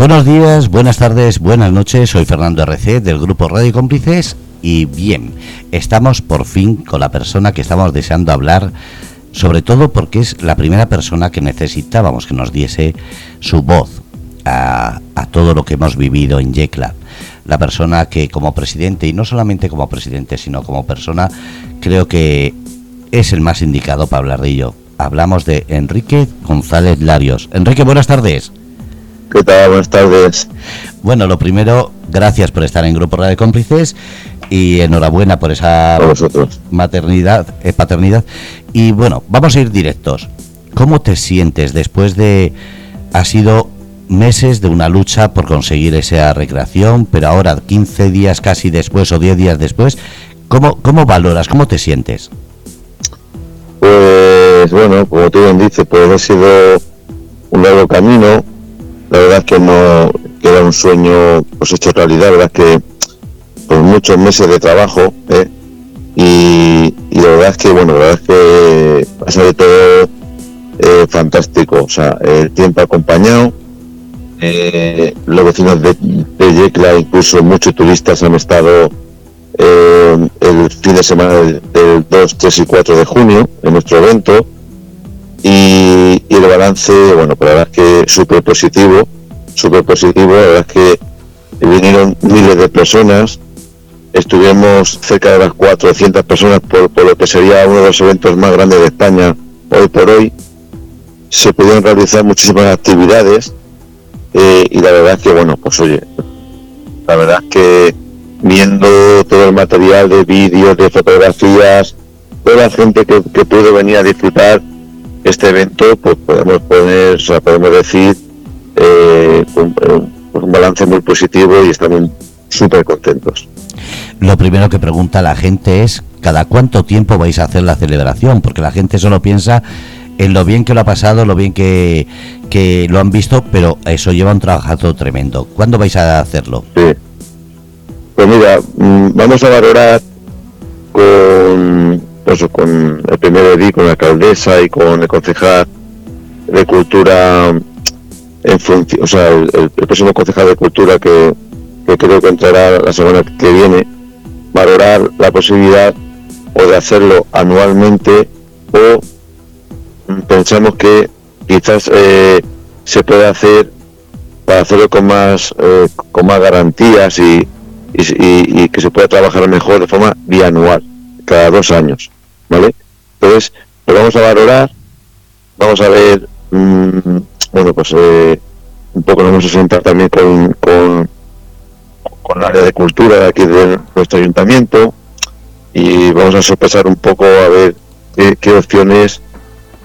Buenos días, buenas tardes, buenas noches. Soy Fernando RC del grupo Radio Cómplices y bien, estamos por fin con la persona que estamos deseando hablar, sobre todo porque es la primera persona que necesitábamos que nos diese su voz a, todo lo que hemos vivido en Yecla. La persona que como presidente, y no solamente como presidente, sino como persona, creo que es el más indicado para hablar de ello. Hablamos de Enrique González Larios. Enrique, buenas tardes. ¿Qué tal? Buenas tardes. Bueno, lo primero, gracias por estar en Grupo Radio Cómplices y enhorabuena por esa maternidad, eh, paternidad. Y bueno, vamos a ir directos. ¿Cómo te sientes después de... Ha sido meses de una lucha por conseguir esa recreación, pero ahora 15 días casi después o 10 días después, ¿cómo, cómo valoras, cómo te sientes? Pues bueno, como tú bien dices, pues ha sido un largo camino. La verdad es que no queda un sueño pues hecho realidad. La verdad es que pues muchos meses de trabajo ¿eh? y, la verdad es que bueno, la verdad es que ha salido todo eh, fantástico. O sea, el tiempo acompañado. Eh, los vecinos de, de Yecla, incluso muchos turistas han estado eh, el fin de semana del, 2, 3 y 4 de junio en nuestro evento y, el balance, bueno, pues la verdad es que súper positivo, súper positivo, la verdad es que vinieron miles de personas, estuvimos cerca de las 400 personas por, lo que sería uno de los eventos más grandes de España hoy por hoy, se pudieron realizar muchísimas actividades eh, y la verdad es que, bueno, pues oye, la verdad es que viendo todo el material de vídeos, de fotografías, toda la gente que, que pudo venir a disfrutar este evento, pues podemos poner, o sea, podemos decir, eh, un, un, balance muy positivo y estamos súper contentos. Lo primero que pregunta la gente es, ¿cada cuánto tiempo vais a hacer la celebración? Porque la gente solo piensa en lo bien que lo ha pasado, lo bien que, que lo han visto, pero eso lleva un trabajo tremendo. ¿Cuándo vais a hacerlo? Sí. Pues mira, mm, vamos a valorar con, con el primer edil, con la alcaldesa y con el concejal de cultura, en función, o sea, el, próximo concejal de cultura que, creo que entrará la semana que viene, valorar la posibilidad o de hacerlo anualmente o pensamos que quizás eh, se puede hacer para hacerlo con más eh, con más garantías y, y, que se pueda trabajar mejor de forma bianual, cada dos años, ¿vale? Entonces, lo vamos a valorar, vamos a ver, mm, bueno, pues eh, un poco nos vamos a sentar también con, con, el área de cultura aquí de nuestro ayuntamiento y vamos a sopesar un poco a ver qué, opciones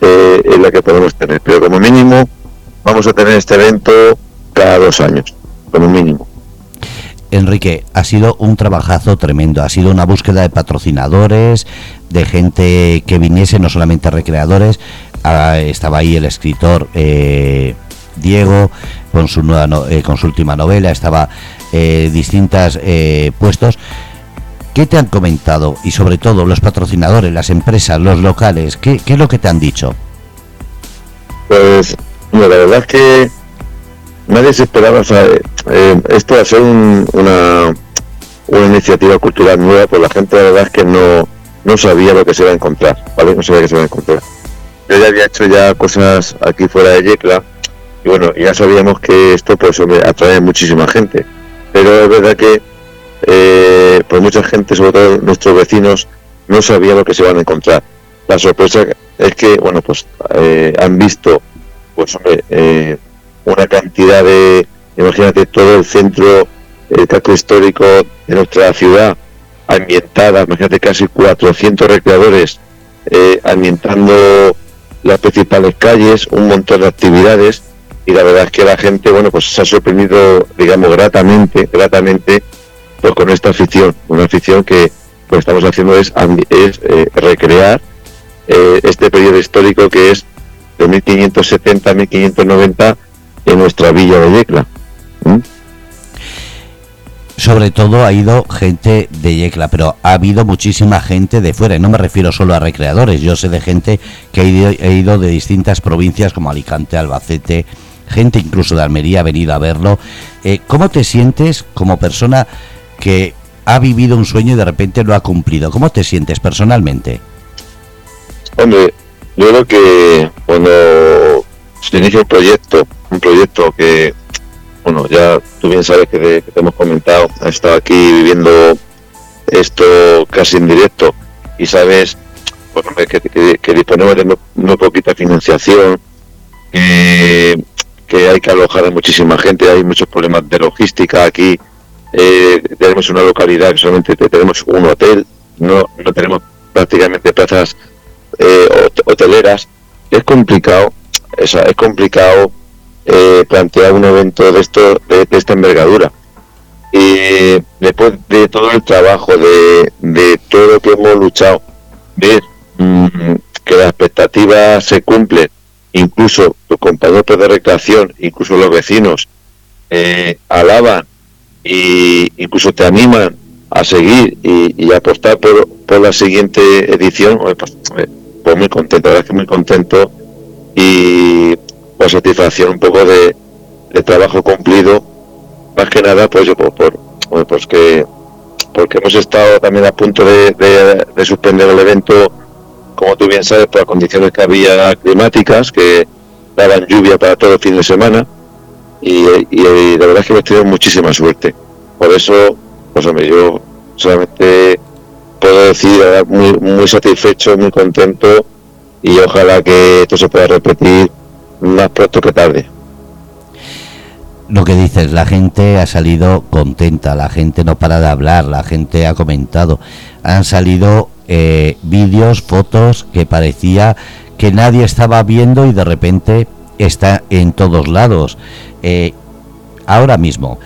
eh, es la que podemos tener. Pero como mínimo, vamos a tener este evento cada dos años, como mínimo. Enrique, ha sido un trabajazo tremendo, ha sido una búsqueda de patrocinadores, de gente que viniese, no solamente recreadores, ah, estaba ahí el escritor eh, Diego con su, nueva eh, con su última novela, estaba eh, distintos eh, puestos. ¿Qué te han comentado? Y sobre todo los patrocinadores, las empresas, los locales, ¿qué, qué es lo que te han dicho? Pues la verdad es que nadie se esperaba, sea, eh, esto va a ser una, una iniciativa cultural nueva, pues la gente la verdad es que no, no sabía lo que se iba a encontrar, ¿vale? No sabía que se iba a encontrar. Yo ya había hecho ya cosas aquí fuera de Yecla, y bueno, ya sabíamos que esto pues atrae muchísima gente, pero es verdad que eh, pues mucha gente, sobre todo nuestros vecinos, no sabía lo que se iban a encontrar. La sorpresa es que, bueno, pues eh, han visto, pues hombre, eh, una cantidad de, imagínate todo el centro, el casco histórico de nuestra ciudad ambientada, imagínate casi 400 recreadores eh, ambientando las principales calles, un montón de actividades y la verdad es que la gente, bueno, pues se ha sorprendido, digamos, gratamente, gratamente, pues con esta afición, una afición que lo estamos haciendo es, es eh, recrear eh, este periodo histórico que es de 1570 a 1590 en nuestra villa de Yecla. Sobre todo ha ido gente de Yecla, pero ha habido muchísima gente de fuera, y no me refiero solo a recreadores, yo sé de gente que ha ido, de distintas provincias como Alicante, Albacete, gente incluso de Almería ha venido a verlo. Eh, ¿Cómo te sientes como persona que ha vivido un sueño y de repente lo ha cumplido? ¿Cómo te sientes personalmente? Hombre, yo creo que cuando se inicia un proyecto, un proyecto que, bueno, ya tú bien sabes que te, hemos comentado, has estado aquí viviendo esto casi en directo y sabes pues, que, disponemos de muy, poquita financiación, que, hay que alojar a muchísima gente, hay muchos problemas de logística aquí. Eh, tenemos una localidad que solamente tenemos un hotel, no, no tenemos prácticamente plazas eh, hoteleras. Es complicado, es, es complicado eh, plantear un evento de, esto, de, esta envergadura. Y después de todo el trabajo, de, todo lo que hemos luchado, ver mm, que las expectativas se cumplen incluso los compañeros de recreación, incluso los vecinos, eh, alaban e incluso te animan a seguir y, apostar por, la siguiente edición, pues, pues, muy contento, la verdad que muy contento y con satisfacción un poco de, trabajo cumplido, más que nada pues yo por, pues que porque hemos estado también a punto de, de suspender el evento como tú bien sabes, por las condiciones que había climáticas, que daban lluvia para todo el fin de semana, y, la verdad es que hemos tenido muchísima suerte. Por eso, pues yo solamente puedo decir muy, muy satisfecho, muy contento, y ojalá que esto se pueda repetir más pronto que tarde lo que dices, la gente ha salido contenta, la gente no para de hablar, la gente ha comentado, han salido eh, vídeos, fotos que parecía que nadie estaba viendo y de repente está en todos lados. Eh, ahora mismo,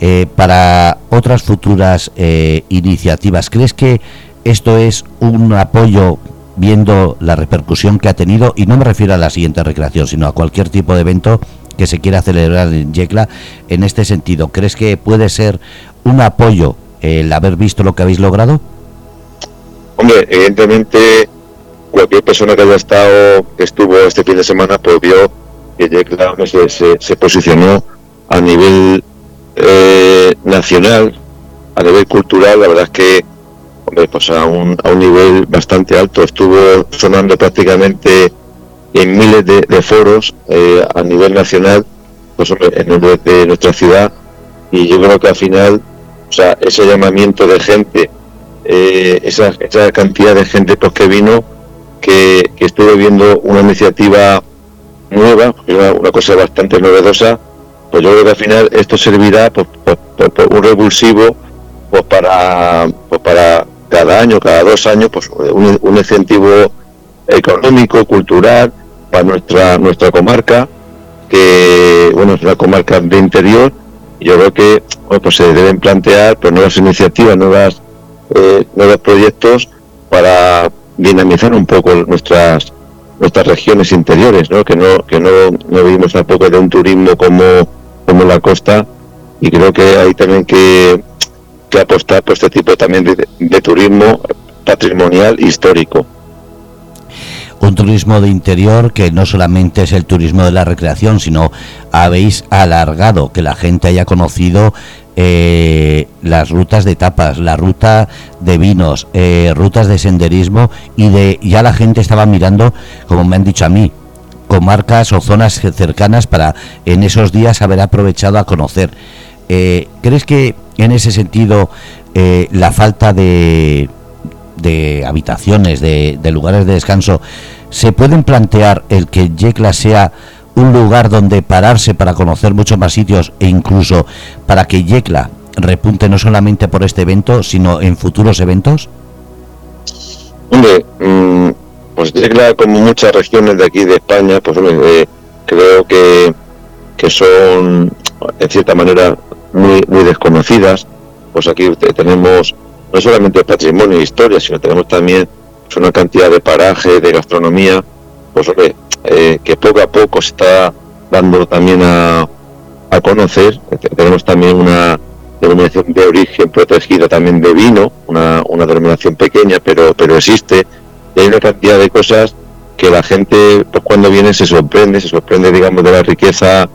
eh, para otras futuras iniciativas, ¿crees que esto es un apoyo viendo la repercusión que ha tenido? Y no me refiero a la siguiente recreación, sino a cualquier tipo de evento que se quiera celebrar en Yecla en este sentido. ¿Crees que puede ser un apoyo el haber visto lo que habéis logrado? Hombre, evidentemente cualquier persona que haya estado, que estuvo este fin de semana, pues vio que Yecla se, se, posicionó a nivel eh, nacional, a nivel cultural, la verdad es que hombre, pues a un, a un nivel bastante alto. Estuvo sonando prácticamente en miles de, foros eh, a nivel nacional pues, en el de nuestra ciudad y yo creo que al final o sea ese llamamiento de gente eh, esa, esa, cantidad de gente pues que vino que, que estuve viendo una iniciativa nueva una, cosa bastante novedosa pues yo creo que al final esto servirá pues, pues, pues un revulsivo pues para pues para cada año cada dos años pues un, un incentivo económico cultural para nuestra nuestra comarca, que bueno es una comarca de interior, yo creo que pues se deben plantear nuevas iniciativas, nuevas eh, nuevos proyectos para dinamizar un poco nuestras nuestras regiones interiores, ¿no? que no que no, no vivimos tampoco de un turismo como como la costa y creo que hay también que, que apostar por este tipo también de turismo patrimonial histórico un turismo de interior que no solamente es el turismo de la recreación, sino habéis alargado que la gente haya conocido eh, las rutas de tapas, la ruta de vinos, eh, rutas de senderismo y de ya la gente estaba mirando, como me han dicho a mí, comarcas o zonas cercanas para en esos días haber aprovechado a conocer. Eh, ¿Crees que en ese sentido la falta de de habitaciones, de, lugares de descanso, ¿se pueden plantear el que Yecla sea un lugar donde pararse para conocer muchos más sitios e incluso para que Yecla repunte no solamente por este evento, sino en futuros eventos? Hombre, mm, pues Yecla, como muchas regiones de aquí de España, pues eh, creo que, que son, en cierta manera, muy, muy desconocidas. Pues aquí tenemos no solamente patrimonio e historia, sino tenemos también pues, una cantidad de paraje, de gastronomía, pues eh, que poco a poco se está dando también a, a conocer. Tenemos también una denominación de origen protegida también de vino, una, una denominación pequeña, pero, pero existe. Y hay una cantidad de cosas que la gente pues, cuando viene se sorprende, se sorprende digamos de la riqueza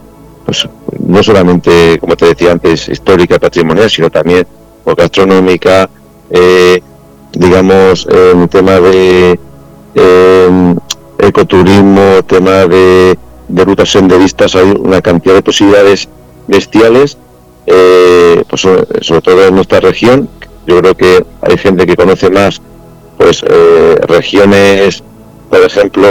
pues no solamente, como te decía antes, histórica patrimonial, sino también por gastronómica, eh, digamos, en tema de eh, ecoturismo, tema de, de rutas senderistas, hay una cantidad de posibilidades bestiales, eh, pues sobre todo en nuestra región. Yo creo que hay gente que conoce más pues eh, regiones, por ejemplo,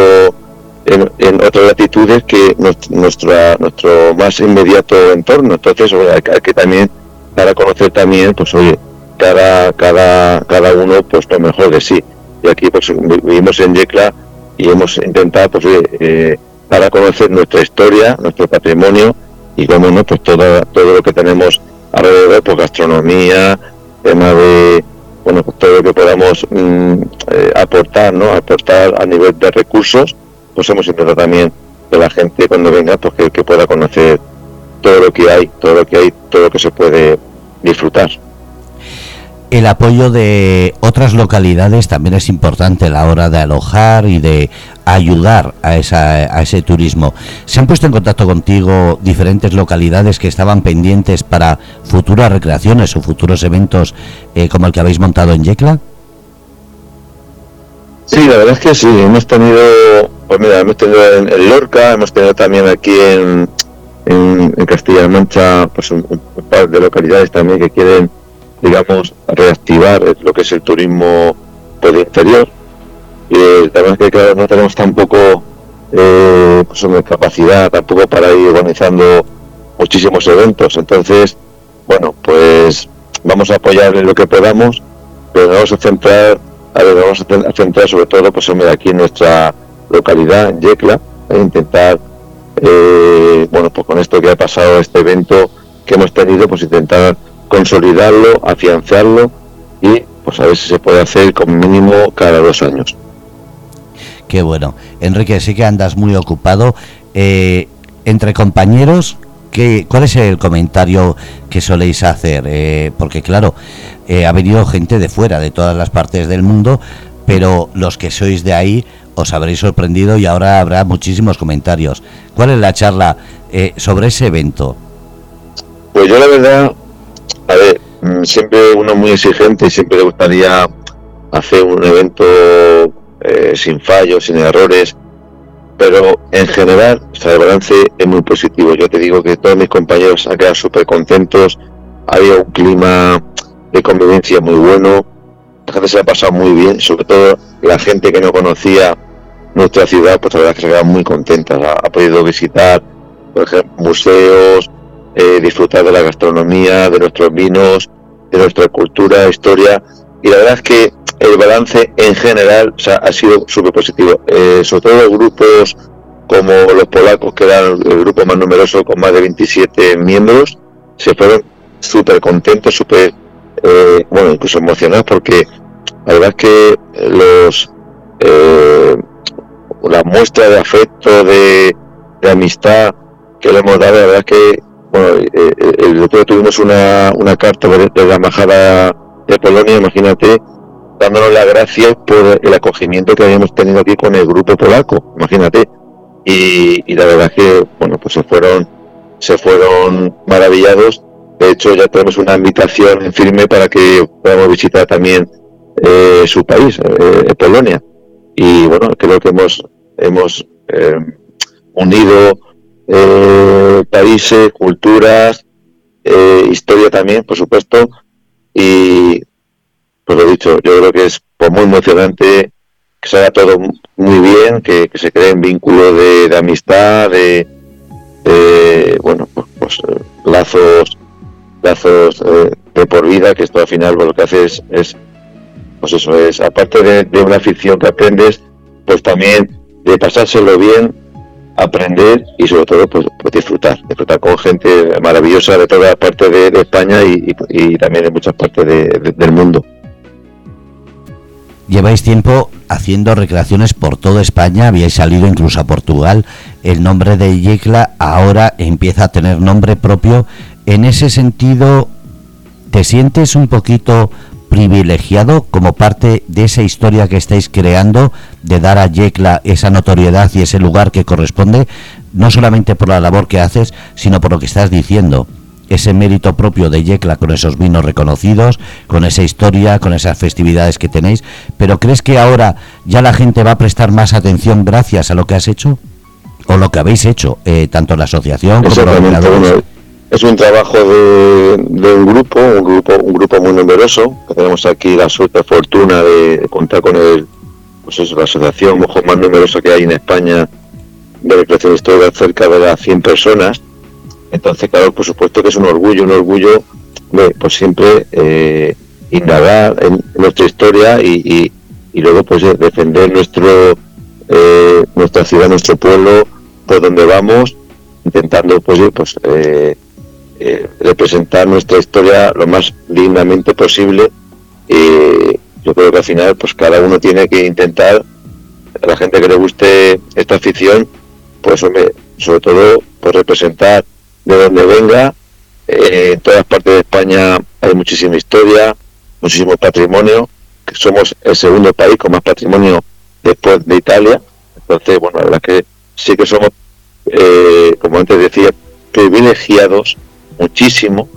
en, otras latitudes que nuestra, nuestro más inmediato entorno. Entonces, hay que también, para conocer también, pues oye, cada, cada, cada uno, pues lo mejor de sí. Y aquí pues vivimos en Yecla y hemos intentado, pues eh, para conocer nuestra historia, nuestro patrimonio y, como no, pues todo, todo lo que tenemos alrededor, pues gastronomía, tema de bueno, pues todo lo que podamos mm, eh, aportar, ¿no? Aportar a nivel de recursos, pues hemos intentado también que la gente cuando venga, pues que, pueda conocer todo lo que hay, todo lo que hay, todo lo que se puede disfrutar el apoyo de otras localidades también es importante a la hora de alojar y de ayudar a, esa, a ese turismo. ¿Se han puesto en contacto contigo diferentes localidades que estaban pendientes para futuras recreaciones o futuros eventos eh, como el que habéis montado en Yecla? Sí, la verdad es que sí, hemos tenido, pues mira, hemos tenido en, Lorca, hemos tenido también aquí en, en, Castilla-La Mancha, pues un, par de localidades también que quieren, digamos, reactivar lo que es el turismo por el interior. Y verdad es que claro, no tenemos tampoco eh, pues, capacidad tampoco para ir organizando muchísimos eventos. Entonces, bueno, pues vamos a apoyar en lo que podamos, pero vamos a centrar a ver, vamos a centrar sobre todo pues aquí en nuestra localidad, Yecla, e intentar, eh, bueno, pues con esto que ha pasado, este evento que hemos tenido, pues intentar consolidarlo, afianzarlo y pues a ver si se puede hacer con mínimo cada dos años. Qué bueno. Enrique, sí que andas muy ocupado. Eh, entre compañeros, ¿qué, ¿cuál es el comentario que soléis hacer? Eh, porque claro, eh, ha venido gente de fuera, de todas las partes del mundo, pero los que sois de ahí os habréis sorprendido y ahora habrá muchísimos comentarios. ¿Cuál es la charla eh, sobre ese evento? Pues yo la verdad, a ver, mm, siempre uno muy exigente y siempre le gustaría hacer un evento eh, sin fallos, sin errores, pero en general el balance es muy positivo. Yo te digo que todos mis compañeros han quedado súper contentos, había un clima de convivencia muy bueno, la gente se ha pasado muy bien, sobre todo la gente que no conocía nuestra ciudad, pues la verdad es que se ha quedado muy contenta, ha, podido visitar, por ejemplo, museos, eh, disfrutar de la gastronomía, de nuestros vinos, de nuestra cultura, historia, y la verdad es que el balance en general ha sido súper positivo, eh, sobre todo los grupos como los polacos, que eran el grupo más numeroso con más de 27 miembros, se fueron súper contentos, súper eh, bueno, incluso emocionados porque la verdad que los eh, la muestra de afecto, de, amistad que le hemos dado, la verdad es que bueno, eh, el otro tuvimos una, una carta de, la embajada de Polonia, imagínate, dándonos las gracias por el acogimiento que habíamos tenido aquí con el grupo polaco, imagínate. Y, la verdad que, bueno, pues se fueron, se fueron maravillados de hecho, ya tenemos una invitación en firme para que podamos visitar también eh, su país, eh, Polonia. Y bueno, creo que hemos, hemos eh, unido países, culturas, historia también, por supuesto. Y pues lo dicho, yo creo que es pues, muy emocionante que se haga todo muy bien, que, se creen vínculos de, de amistad, de, bueno, pues, pues lazos eh, de por vida, que esto al final lo que hace es, pues eso es, aparte de, una ficción que aprendes, pues también de pasárselo bien, aprender y sobre todo pues, pues disfrutar, disfrutar con gente maravillosa de toda parte de, España y, también de muchas partes del mundo. Lleváis tiempo haciendo recreaciones por toda España, habíais salido incluso a Portugal. El nombre de Yecla ahora empieza a tener nombre propio en ese sentido, ¿te sientes un poquito privilegiado como parte de esa historia que estáis creando, de dar a Yecla esa notoriedad y ese lugar que corresponde, no solamente por la labor que haces, sino por lo que estás diciendo ese mérito propio de Yecla con esos vinos reconocidos, con esa historia, con esas festividades que tenéis, pero ¿crees que ahora ya la gente va a prestar más atención gracias a lo que has hecho? ¿O lo que habéis hecho, eh, tanto la asociación como los es un trabajo de, un grupo, un grupo, un grupo muy numeroso, tenemos aquí la suerte, fortuna de, contar con el, pues eso, la asociación mejor más numerosa que hay en España de recreación histórica, cerca de las 100 personas, entonces, claro, por supuesto que es un orgullo, un orgullo de, pues siempre eh, indagar en nuestra historia y, y, luego pues eh, defender nuestro eh, nuestra ciudad, nuestro pueblo, por donde vamos, intentando pues, pues eh, representar nuestra historia lo más dignamente posible. Y yo creo que al final pues cada uno tiene que intentar, a la gente que le guste esta afición, pues sobre todo pues representar de donde venga. Eh, en todas partes de España hay muchísima historia, muchísimo patrimonio. Somos el segundo país con más patrimonio después de Italia. Entonces, bueno, la verdad que sí que somos, eh, como antes decía, privilegiados muchísimo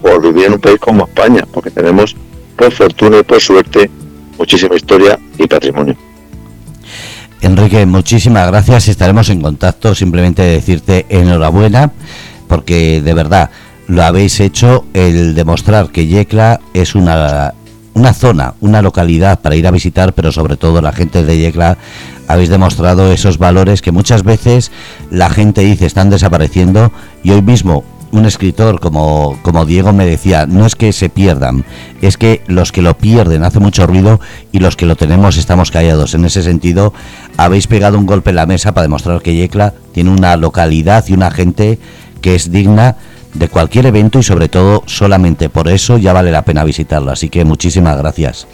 por vivir en un país como España, porque tenemos, por fortuna y por suerte, muchísima historia y patrimonio. Enrique, muchísimas gracias. Estaremos en contacto. Simplemente decirte enhorabuena porque de verdad lo habéis hecho el demostrar que Yecla es una, una zona, una localidad para ir a visitar, pero sobre todo la gente de Yecla habéis demostrado esos valores que muchas veces la gente dice están desapareciendo y hoy mismo un escritor como, como Diego me decía, no es que se pierdan, es que los que lo pierden hace mucho ruido y los que lo tenemos estamos callados. En ese sentido, habéis pegado un golpe en la mesa para demostrar que Yecla tiene una localidad y una gente que es digna de cualquier evento y sobre todo solamente por eso ya vale la pena visitarlo. Así que muchísimas gracias.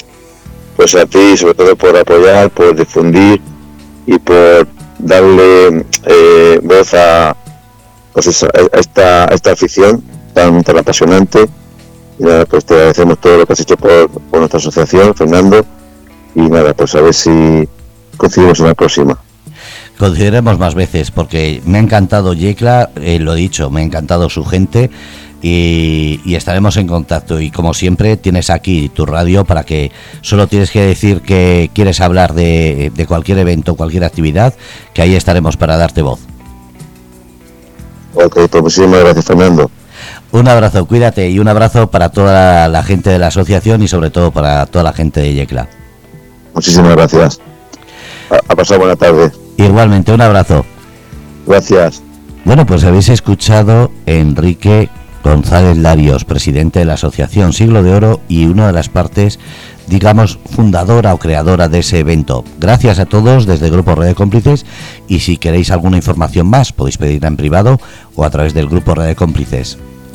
Pues a ti, sobre todo por apoyar, por difundir y por darle eh, voz a, pues a, esta, esta afición tan, tan apasionante. Y nada, pues te agradecemos todo lo que has hecho por, por nuestra asociación, Fernando. Y nada, pues a ver si coincidimos en la próxima consideremos más veces, porque me ha encantado Yecla, eh, lo he dicho, me ha encantado su gente y, estaremos en contacto. Y como siempre, tienes aquí tu radio para que solo tienes que decir que quieres hablar de, cualquier evento, cualquier actividad, que ahí estaremos para darte voz. Ok, pues muchísimas gracias, Fernando. Un abrazo, cuídate y un abrazo para toda la gente de la asociación y sobre todo para toda la gente de Yecla. Muchísimas gracias. Ha pasado buena tarde. Igualmente, un abrazo. Gracias. Bueno, pues habéis escuchado Enrique González Larios, presidente de la Asociación Siglo de Oro y una de las partes, digamos, fundadora o creadora de ese evento. Gracias a todos desde el Grupo Red de Cómplices y si queréis alguna información más podéis pedirla en privado o a través del Grupo Red de Cómplices.